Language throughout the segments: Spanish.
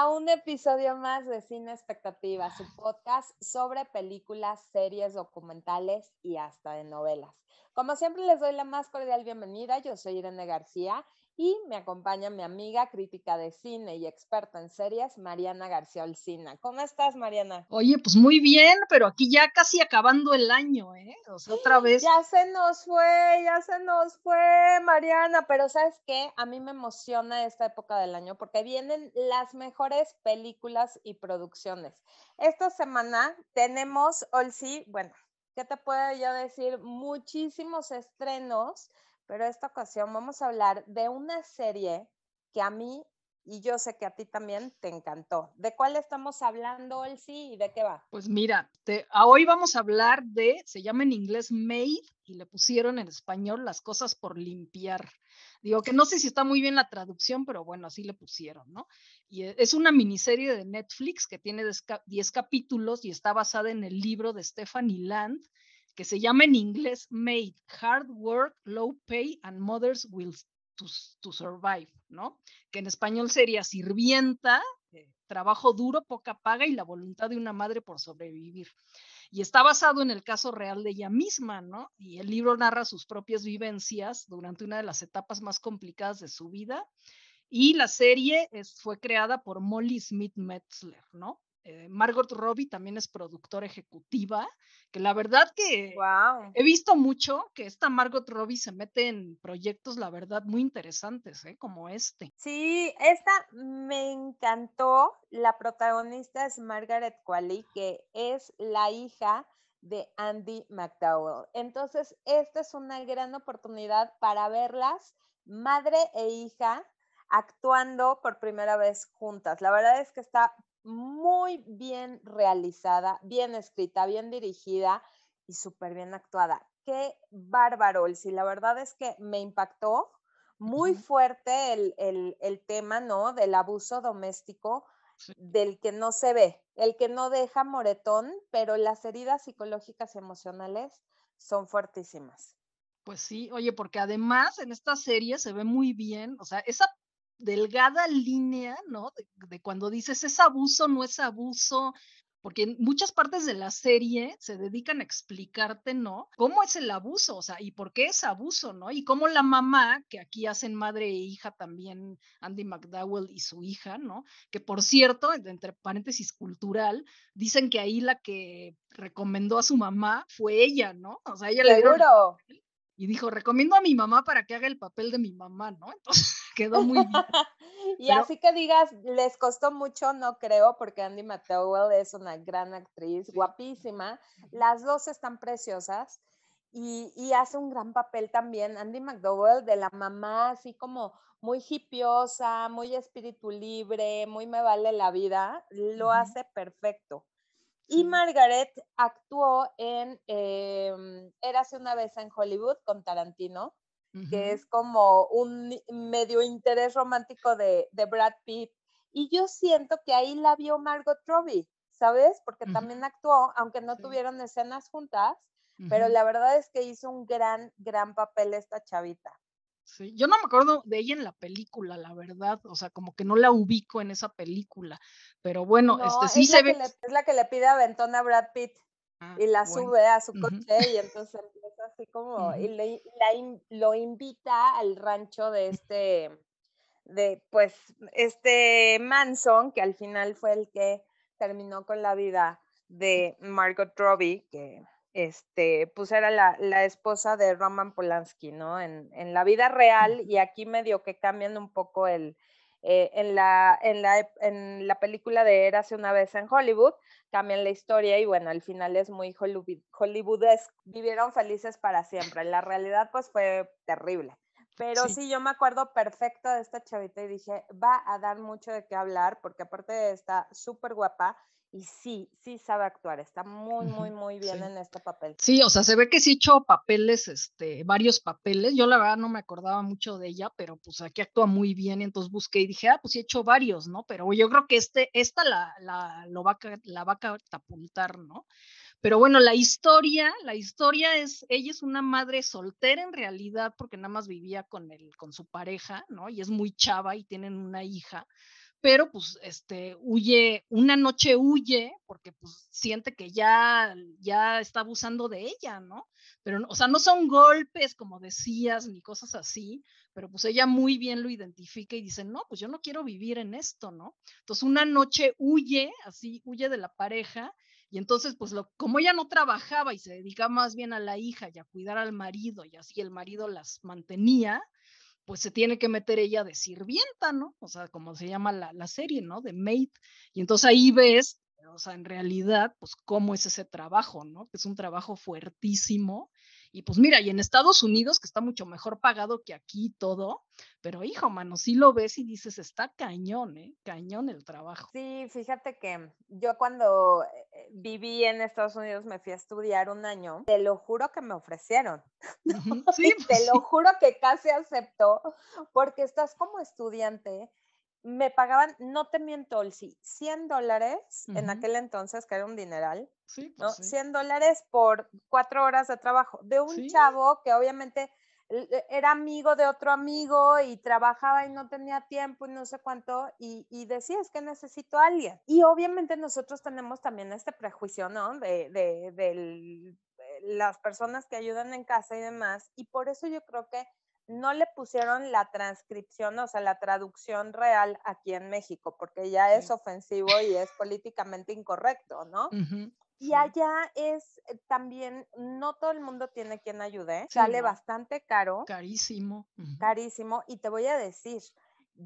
a un episodio más de Cine Expectativa, su podcast sobre películas, series, documentales y hasta de novelas. Como siempre les doy la más cordial bienvenida, yo soy Irene García y me acompaña mi amiga crítica de cine y experta en series, Mariana García Olcina. ¿Cómo estás, Mariana? Oye, pues muy bien, pero aquí ya casi acabando el año, ¿eh? O sea, otra vez. Ya se nos fue, ya se nos fue, Mariana, pero ¿sabes qué? A mí me emociona esta época del año porque vienen las mejores películas y producciones. Esta semana tenemos, Olsi, bueno, ¿qué te puedo yo decir? Muchísimos estrenos pero esta ocasión vamos a hablar de una serie que a mí y yo sé que a ti también te encantó. ¿De cuál estamos hablando, Elsie, y de qué va? Pues mira, hoy vamos a hablar de, se llama en inglés Made y le pusieron en español las cosas por limpiar. Digo que no sé si está muy bien la traducción, pero bueno, así le pusieron, ¿no? Y e, es una miniserie de Netflix que tiene 10 capítulos y está basada en el libro de Stephanie Land, que se llama en inglés Made, Hard Work, Low Pay and Mothers Will to, Survive, ¿no? Que en español sería sirvienta, eh, trabajo duro, poca paga y la voluntad de una madre por sobrevivir. Y está basado en el caso real de ella misma, ¿no? Y el libro narra sus propias vivencias durante una de las etapas más complicadas de su vida. Y la serie es, fue creada por Molly Smith Metzler, ¿no? Eh, Margot Robbie también es productora ejecutiva, que la verdad que he visto mucho que esta Margot Robbie se mete en proyectos, la verdad, muy interesantes, ¿eh? como este. Sí, esta me encantó. La protagonista es Margaret Qualley, que es la hija de Andy McDowell. Entonces, esta es una gran oportunidad para verlas, madre e hija, actuando por primera vez juntas. La verdad es que está muy bien realizada, bien escrita, bien dirigida y súper bien actuada. Qué bárbaro, si la verdad es que me impactó muy fuerte el, tema, ¿no? Del abuso doméstico, del que no se ve, el que no deja moretón, pero las heridas psicológicas y emocionales son fuertísimas. Pues sí, oye, porque además en esta serie se ve muy bien, o sea, esa delgada línea, ¿no? De, cuando dices es abuso, no es abuso, porque en muchas partes de la serie se dedican a explicarte, ¿no? ¿Cómo es el abuso? O sea, y por qué es abuso, ¿no? Y cómo la mamá, que aquí hacen madre e hija también, Andy McDowell y su hija, ¿no? Que por cierto, entre paréntesis cultural, dicen que ahí la que recomendó a su mamá fue ella, ¿no? O sea, ella le y dijo, recomiendo a mi mamá para que haga el papel de mi mamá, ¿no? Entonces quedó muy bien. y así que digas, les costó mucho, no creo, porque Andy McDowell es una gran actriz, guapísima. Las dos están preciosas y, y, hace un gran papel también Andy McDowell de la mamá, así como muy hipiosa, muy espíritu libre, muy me vale la vida, lo hace perfecto. Y Margaret actuó en eh, Érase una vez en Hollywood con Tarantino, que es como un medio interés romántico de, Brad Pitt. Y yo siento que ahí la vio Margot Robbie, ¿sabes? Porque también actuó, aunque no tuvieron escenas juntas, pero la verdad es que hizo un gran, gran papel esta chavita. Sí, yo no me acuerdo de ella en la película, la verdad, o sea, como que no la ubico en esa película, pero bueno, este sí se ve. es la que le pide aventón a Brad Pitt ah, y la sube a su coche y entonces empieza así como, y le, lo invita al rancho de este, de pues, este Manson, que al final fue el que terminó con la vida de Margot Robbie, que este, pues era la, esposa de Roman Polanski, ¿no? En, la vida real y aquí medio que cambian un poco el, eh, en, la, en, la, en la película de Érase una vez en Hollywood, cambian la historia y bueno, al final es muy Hollywood, hollywoodesque, vivieron felices para siempre, la realidad pues fue terrible. Pero sí. yo me acuerdo perfecto de esta chavita y dije, va a dar mucho de qué hablar, porque aparte está súper guapa y sí, sí sabe actuar, está muy, muy, muy bien en este papel. Sí, o sea, se ve que sí echó papeles, este, varios papeles. Yo la verdad no me acordaba mucho de ella, pero pues aquí actúa muy bien, entonces busqué y dije, ah, pues sí he hecho varios, ¿no? Pero yo creo que este, esta la, la, lo va, la va a catapultar, ¿no? Pero bueno, la historia, la historia es, ella es una madre soltera en realidad, porque nada más vivía con, el, con su pareja, ¿no? Y es muy chava y tienen una hija pero pues este huye, una noche huye porque pues siente que ya, ya está abusando de ella, ¿no? Pero, o sea, no son golpes, como decías, ni cosas así, pero pues ella muy bien lo identifica y dice, no, pues yo no quiero vivir en esto, ¿no? Entonces una noche huye, así, huye de la pareja y entonces, pues lo, como ella no trabajaba y se dedicaba más bien a la hija y a cuidar al marido y así el marido las mantenía, pues se tiene que meter ella de sirvienta, ¿no? O sea, como se llama la, la serie, ¿no? De maid. Y entonces ahí ves, o sea, en realidad, pues cómo es ese trabajo, ¿no? Que es un trabajo fuertísimo y pues mira, y en Estados Unidos, que está mucho mejor pagado que aquí todo, pero hijo, mano, sí lo ves y dices, está cañón, ¿eh? Cañón el trabajo. Sí, fíjate que yo cuando eh, viví en Estados Unidos me fui a estudiar un año, te lo juro que me ofrecieron. Sí, te pues lo juro que casi aceptó, porque estás como estudiante me pagaban, no te miento, sí, 100 dólares en aquel entonces, que era un dineral, sí, ¿no? 100 dólares por cuatro horas de trabajo, de un chavo que obviamente era amigo de otro amigo y trabajaba y no tenía tiempo y no sé cuánto, y, y decía, es que necesito a alguien. Y obviamente nosotros tenemos también este prejuicio, ¿no? De, de, de las personas que ayudan en casa y demás, y por eso yo creo que no le pusieron la transcripción, o sea, la traducción real aquí en México, porque ya es ofensivo y es políticamente incorrecto, ¿no? Y allá es eh, también, no todo el mundo tiene quien ayude, sale bastante caro. Carísimo. Carísimo. Y te voy a decir,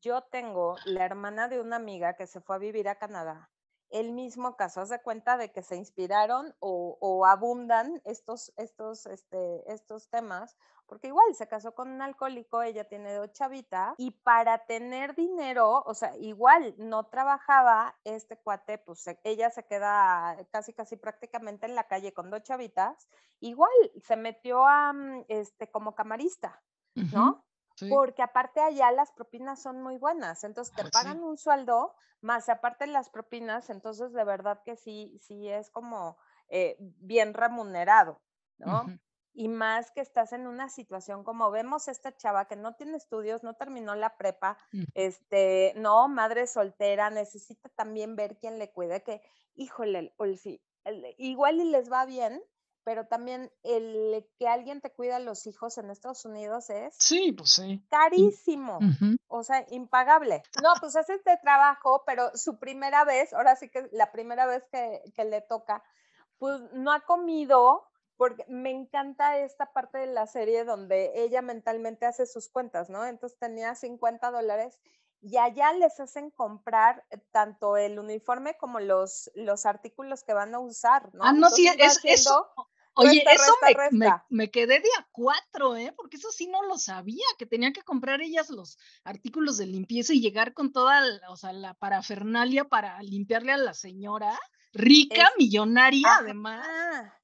yo tengo la hermana de una amiga que se fue a vivir a Canadá el mismo caso. Haz de cuenta de que se inspiraron o, abundan estos, estos, este, estos temas, porque igual se casó con un alcohólico, ella tiene dos chavitas, y para tener dinero, o sea, igual no trabajaba este cuate, pues ella se queda casi, casi prácticamente en la calle con dos chavitas, igual se metió a, mm, este, como camarista, ¿no? Porque aparte allá las propinas son muy buenas, entonces te pagan un sueldo, más aparte las propinas, entonces de verdad que sí, sí es como eh, bien remunerado, ¿no? Y más que estás en una situación como vemos esta chava que no tiene estudios, no terminó la prepa, este, no, madre soltera, necesita también ver quién le cuide, que, híjole, igual y les va bien, pero también el que alguien te cuida a los hijos en Estados Unidos es sí, pues sí. carísimo, o sea, impagable. No, pues hace este trabajo, pero su primera vez, ahora sí que la primera vez que, que le toca, pues no ha comido, porque me encanta esta parte de la serie donde ella mentalmente hace sus cuentas, ¿no? Entonces tenía 50 dólares y allá les hacen comprar tanto el uniforme como los, los artículos que van a usar, ¿no? Ah, no, sí, es, eso, Oye, eso me, quedé de a cuatro, ¿eh? Porque eso sí no lo sabía, que tenía que comprar ellas los artículos de limpieza y llegar con toda, o sea, la parafernalia para limpiarle a la señora, rica, millonaria, además.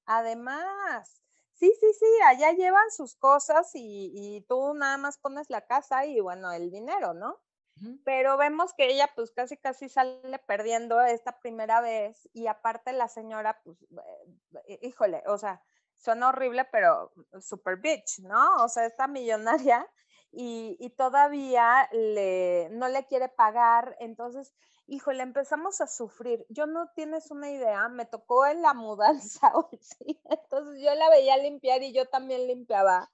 Además, sí, sí, sí, allá llevan sus cosas y, y tú nada más pones la casa y bueno, el dinero, ¿no? Pero vemos que ella pues casi casi sale perdiendo esta primera vez y aparte la señora pues, eh, híjole, o sea, suena horrible, pero super bitch, ¿no? O sea, esta millonaria y, y todavía le, no le quiere pagar, entonces, híjole, empezamos a sufrir. Yo no tienes una idea, me tocó en la mudanza, ¿sí? entonces yo la veía limpiar y yo también limpiaba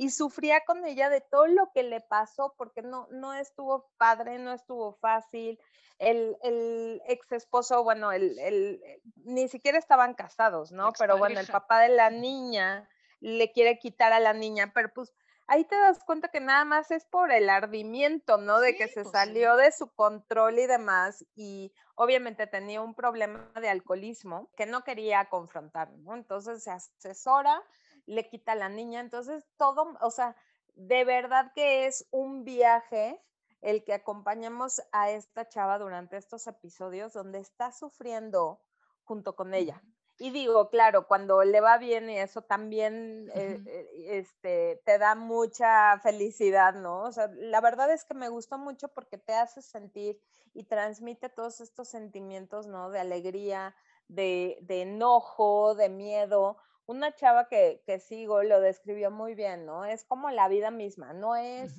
y sufría con ella de todo lo que le pasó porque no, no estuvo padre, no estuvo fácil. El, el ex esposo, bueno, el, el, eh, ni siquiera estaban casados, ¿no? Pero bueno, el papá de la niña le quiere quitar a la niña, pero pues ahí te das cuenta que nada más es por el ardimiento, ¿no? De que se pues salió de su control y demás y obviamente tenía un problema de alcoholismo que no quería confrontar, ¿no? Entonces se asesora le quita a la niña. Entonces, todo, o sea, de verdad que es un viaje el que acompañamos a esta chava durante estos episodios donde está sufriendo junto con ella. Y digo, claro, cuando le va bien y eso también eh, eh, este, te da mucha felicidad, ¿no? O sea, la verdad es que me gustó mucho porque te hace sentir y transmite todos estos sentimientos, ¿no? De alegría, de, de enojo, de miedo, una chava que, que, sigo lo describió muy bien, ¿no? Es como la vida misma, no es,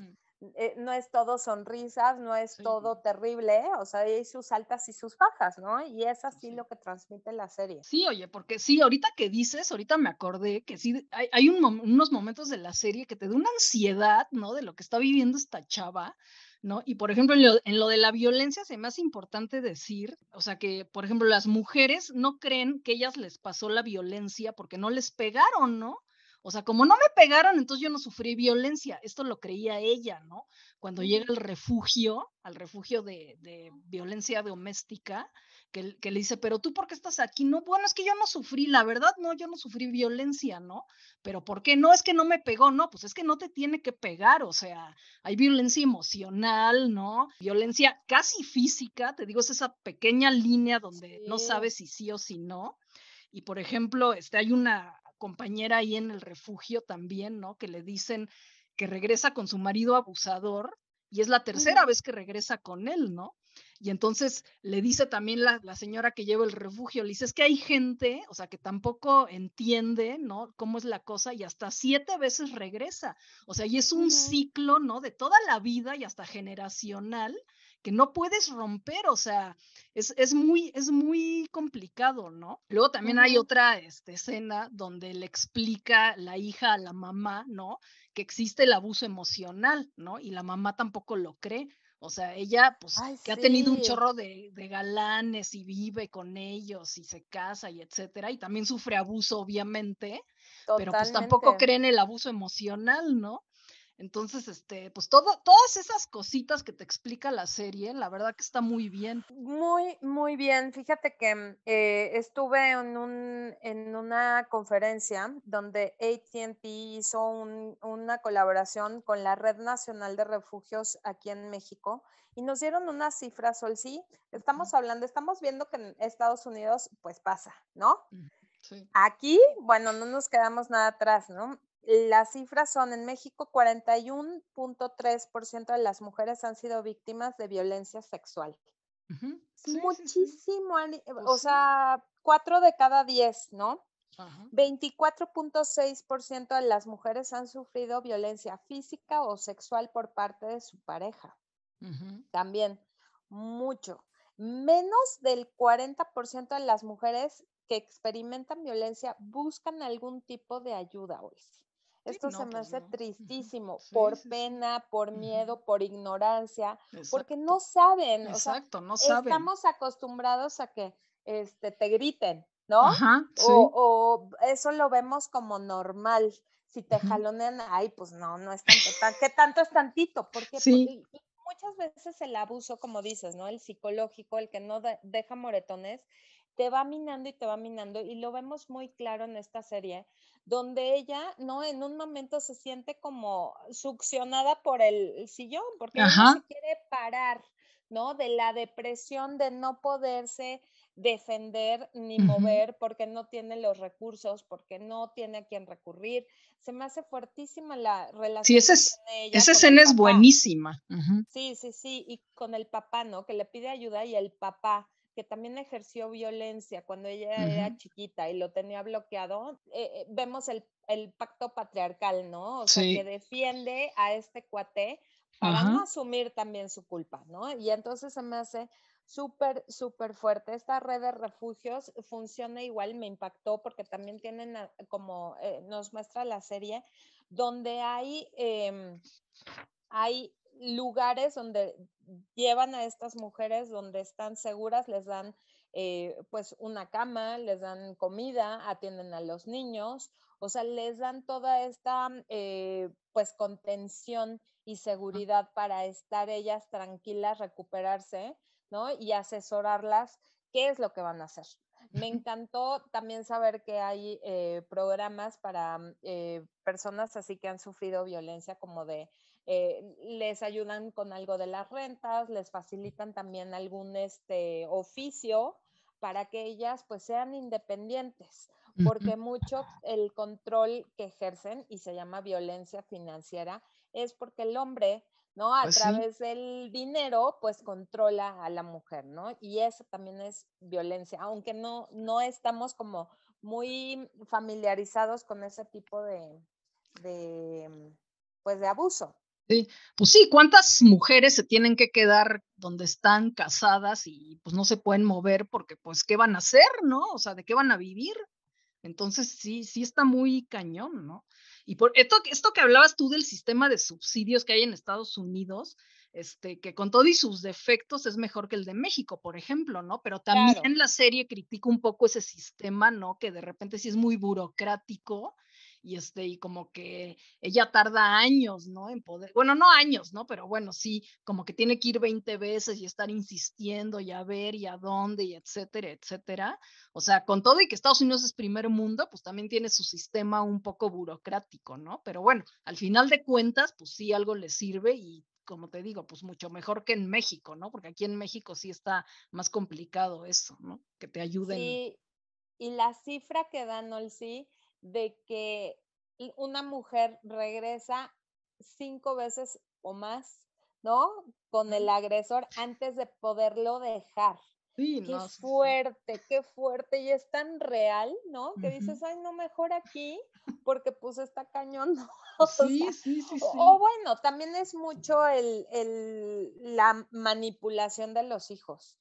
eh, no es todo sonrisas, no es todo terrible, o sea, hay sus altas y sus bajas, ¿no? Y es así lo que transmite la serie. Sí, oye, porque sí, ahorita que dices, ahorita me acordé que sí, hay, unos momentos de la serie que te da una ansiedad, ¿no? De lo que está viviendo esta chava. ¿No? Y por ejemplo, en lo, en lo, de la violencia se me hace importante decir, o sea, que por ejemplo las mujeres no creen que ellas les pasó la violencia porque no les pegaron, ¿no? O sea, como no me pegaron, entonces yo no sufrí violencia. Esto lo creía ella, ¿no? Cuando llega al refugio, al refugio de, violencia doméstica, que, que, le dice, pero tú, ¿por qué estás aquí? No, bueno, es que yo no sufrí, la verdad, no, yo no sufrí violencia, ¿no? Pero ¿por qué? No, es que no me pegó, no, pues es que no te tiene que pegar, o sea, hay violencia emocional, ¿no? Violencia casi física, te digo, es esa pequeña línea donde no sabes si sí o si no. Y por ejemplo, este, hay una, compañera ahí en el refugio también, ¿no? Que le dicen que regresa con su marido abusador y es la tercera vez que regresa con él, ¿no? Y entonces le dice también la, la, señora que lleva el refugio, le dice, es que hay gente, o sea, que tampoco entiende, ¿no? Cómo es la cosa y hasta siete veces regresa. O sea, y es un ciclo, ¿no? De toda la vida y hasta generacional que no puedes romper, o sea, es, muy, es muy complicado, ¿no? Luego también hay otra este, escena donde le explica la hija a la mamá, ¿no? Que existe el abuso emocional, ¿no? Y la mamá tampoco lo cree. O sea, ella, pues, que ha tenido un chorro de, de, galanes y vive con ellos y se casa y etcétera, y también sufre abuso, obviamente, pero pues tampoco cree en el abuso emocional, ¿no? Entonces, este, pues todo, todas esas cositas que te explica la serie, la verdad que está muy bien. Muy, muy bien. Fíjate que mm, eh, estuve en, un, en una conferencia donde ATT hizo una colaboración con la Red Nacional de Refugios aquí en México y nos dieron unas cifras, Sol, sí, estamos hablando, estamos viendo que en Estados Unidos pues pasa, ¿no? Sí. Aquí, bueno, no nos quedamos nada atrás, ¿no? Las cifras son en México 41.3% de las mujeres han sido víctimas de violencia sexual. Muchísimo, pues o sea, 4 de cada 10, ¿no? 24.6% de las mujeres han sufrido violencia física o sexual por parte de su pareja. También, mucho. Menos del 40% de las mujeres que experimentan violencia buscan algún tipo de ayuda hoy. Esto se me pues hace tristísimo, por pena, por miedo, por ignorancia, porque no saben. Exacto, no saben. Estamos acostumbrados a que este, te griten, ¿no? Ajá, o, eso lo vemos como normal. Si te jalonean, ay, pues no, no es tanto, ¿qué tanto es tantito? Porque, porque muchas veces el abuso, como dices, ¿no? El psicológico, el que no deja moretones, te va minando y te va minando y lo vemos muy claro en esta serie, donde ella, ¿no? En un momento se siente como succionada por el sillón, porque no se quiere parar, ¿no? De la depresión de no poderse defender ni mover porque no tiene los recursos, porque no tiene a quien recurrir. Se me hace fuertísima la relación. Sí, esa, es, esa escena es buenísima. Sí, sí, sí, y con el papá, ¿no? Que le pide ayuda y el papá que también ejerció violencia cuando ella era chiquita y lo tenía bloqueado, eh, eh, vemos el, pacto patriarcal, ¿no? O sea, que defiende a este cuate para no asumir también su culpa, ¿no? Y entonces se me hace súper, súper fuerte. Esta red de refugios funciona igual, me impactó porque también tienen, como eh, nos muestra la serie, donde hay, em, hay lugares donde llevan a estas mujeres donde están seguras, les dan eh, pues una cama, les dan comida, atienden a los niños, o sea, les dan toda esta eh, pues contención y seguridad para estar ellas tranquilas, recuperarse, ¿no? Y asesorarlas qué es lo que van a hacer. Me encantó también saber que hay eh, programas para personas así que han sufrido violencia como de eh, les ayudan con algo de las rentas, les facilitan también algún este, oficio para que ellas pues sean independientes, porque mucho el control que ejercen, y se llama violencia financiera, es porque el hombre, ¿no? A pues través del dinero, pues controla a la mujer, ¿no? Y eso también es violencia, aunque no, no estamos como muy familiarizados con ese tipo de, de pues de abuso. Sí, pues sí, ¿cuántas mujeres se tienen que quedar donde están casadas y pues no se pueden mover porque pues qué van a hacer, ¿no? O sea, ¿de qué van a vivir? Entonces sí, sí está muy cañón, ¿no? Y por esto, esto que hablabas tú del sistema de subsidios que hay en Estados Unidos, este, que con todo y sus defectos es mejor que el de México, por ejemplo, ¿no? Pero también en la serie critico un poco ese sistema, ¿no? Que de repente sí es muy burocrático y este, y como que ella tarda años, ¿no? En poder, bueno, no años, ¿no? Pero bueno, sí, como que tiene que ir 20 veces y estar insistiendo y a ver y a dónde y etcétera, etcétera. O sea, con todo y que Estados Unidos es primer mundo, pues también tiene su sistema un poco burocrático, ¿no? Pero bueno, al final de cuentas, pues sí, algo le sirve y como te digo, pues mucho mejor que en México, ¿no? Porque aquí en México sí está más complicado eso, ¿no? Que te ayuden. Sí, y la cifra que da Nolsi de que una mujer regresa cinco veces o más, ¿no? Con el agresor antes de poderlo dejar. Sí, qué fuerte, qué fuerte. Y es tan real, ¿no? Que dices, ay, no, mejor aquí, porque pues está cañón. Sí, sí, sí, sí. O, bueno, también es mucho el, el, la manipulación de los hijos.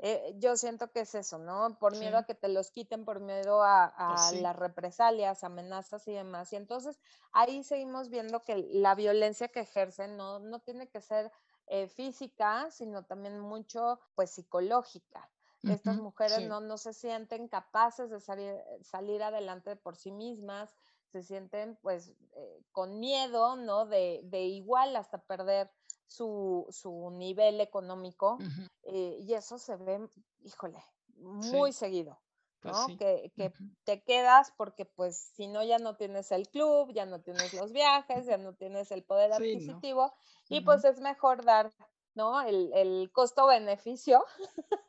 Eh, yo siento que es eso, ¿no? Por miedo a que te los quiten, por miedo a, pues las represalias, amenazas y demás. Y entonces ahí seguimos viendo que la violencia que ejercen no, no tiene que ser eh, física, sino también mucho, pues, psicológica. Estas mujeres no, no se sienten capaces de salir, salir adelante por sí mismas, se sienten pues eh, con miedo, ¿no? De, de, igual hasta perder su, su nivel económico eh, y eso se ve, híjole, muy seguido. Pues ¿no? Que, que te quedas porque pues si no ya no tienes el club, ya no tienes los viajes, ya no tienes el poder adquisitivo y pues es mejor dar, ¿no? El, el costo-beneficio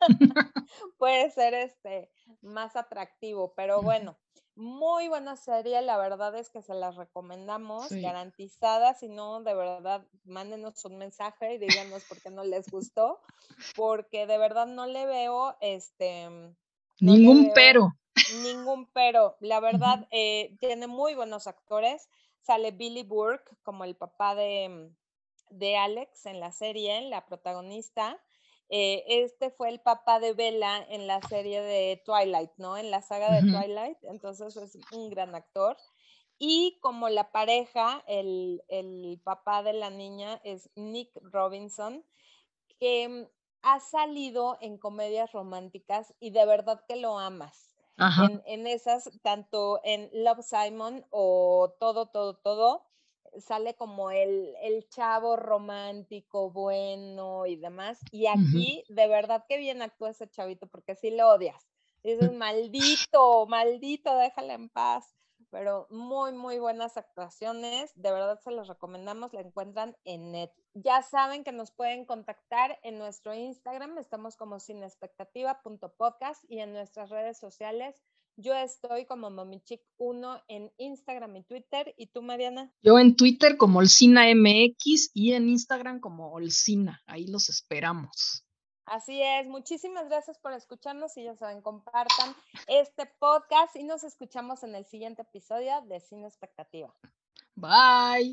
puede ser este más atractivo, pero bueno, muy buena serie, la verdad es que se las recomendamos, garantizada, si no, de verdad, mándenos un mensaje y díganos por qué no les gustó, porque de verdad no le veo, este... ningún pero. Ningún pero, la verdad, eh, tiene muy buenos actores, sale Billy Burke como el papá de, de Alex en la serie, la protagonista, eh, este fue el papá de Bella en la serie de Twilight, ¿no? En la saga de Twilight, entonces es un gran actor. Y como la pareja, el, papá de la niña es Nick Robinson, que mm, ha salido en comedias románticas y de verdad que lo amas. En, en, esas, tanto en Love Simon o todo, todo, todo, sale como el, el, chavo romántico, bueno y demás. Y aquí, de verdad que bien actúa ese chavito, porque sí lo odias. Dices, maldito, maldito, déjala en paz. Pero muy, muy buenas actuaciones. De verdad se los recomendamos. La encuentran en net. Ya saben que nos pueden contactar en nuestro Instagram. Estamos como sinexpectativa.podcast y en nuestras redes sociales yo estoy como MomiChic1 en Instagram y Twitter. ¿Y tú, Mariana? Yo en Twitter como OlcinaMX y en Instagram como Olcina. Ahí los esperamos. Así es, muchísimas gracias por escucharnos y ya saben, compartan este podcast y nos escuchamos en el siguiente episodio de Cine Expectativa. Bye.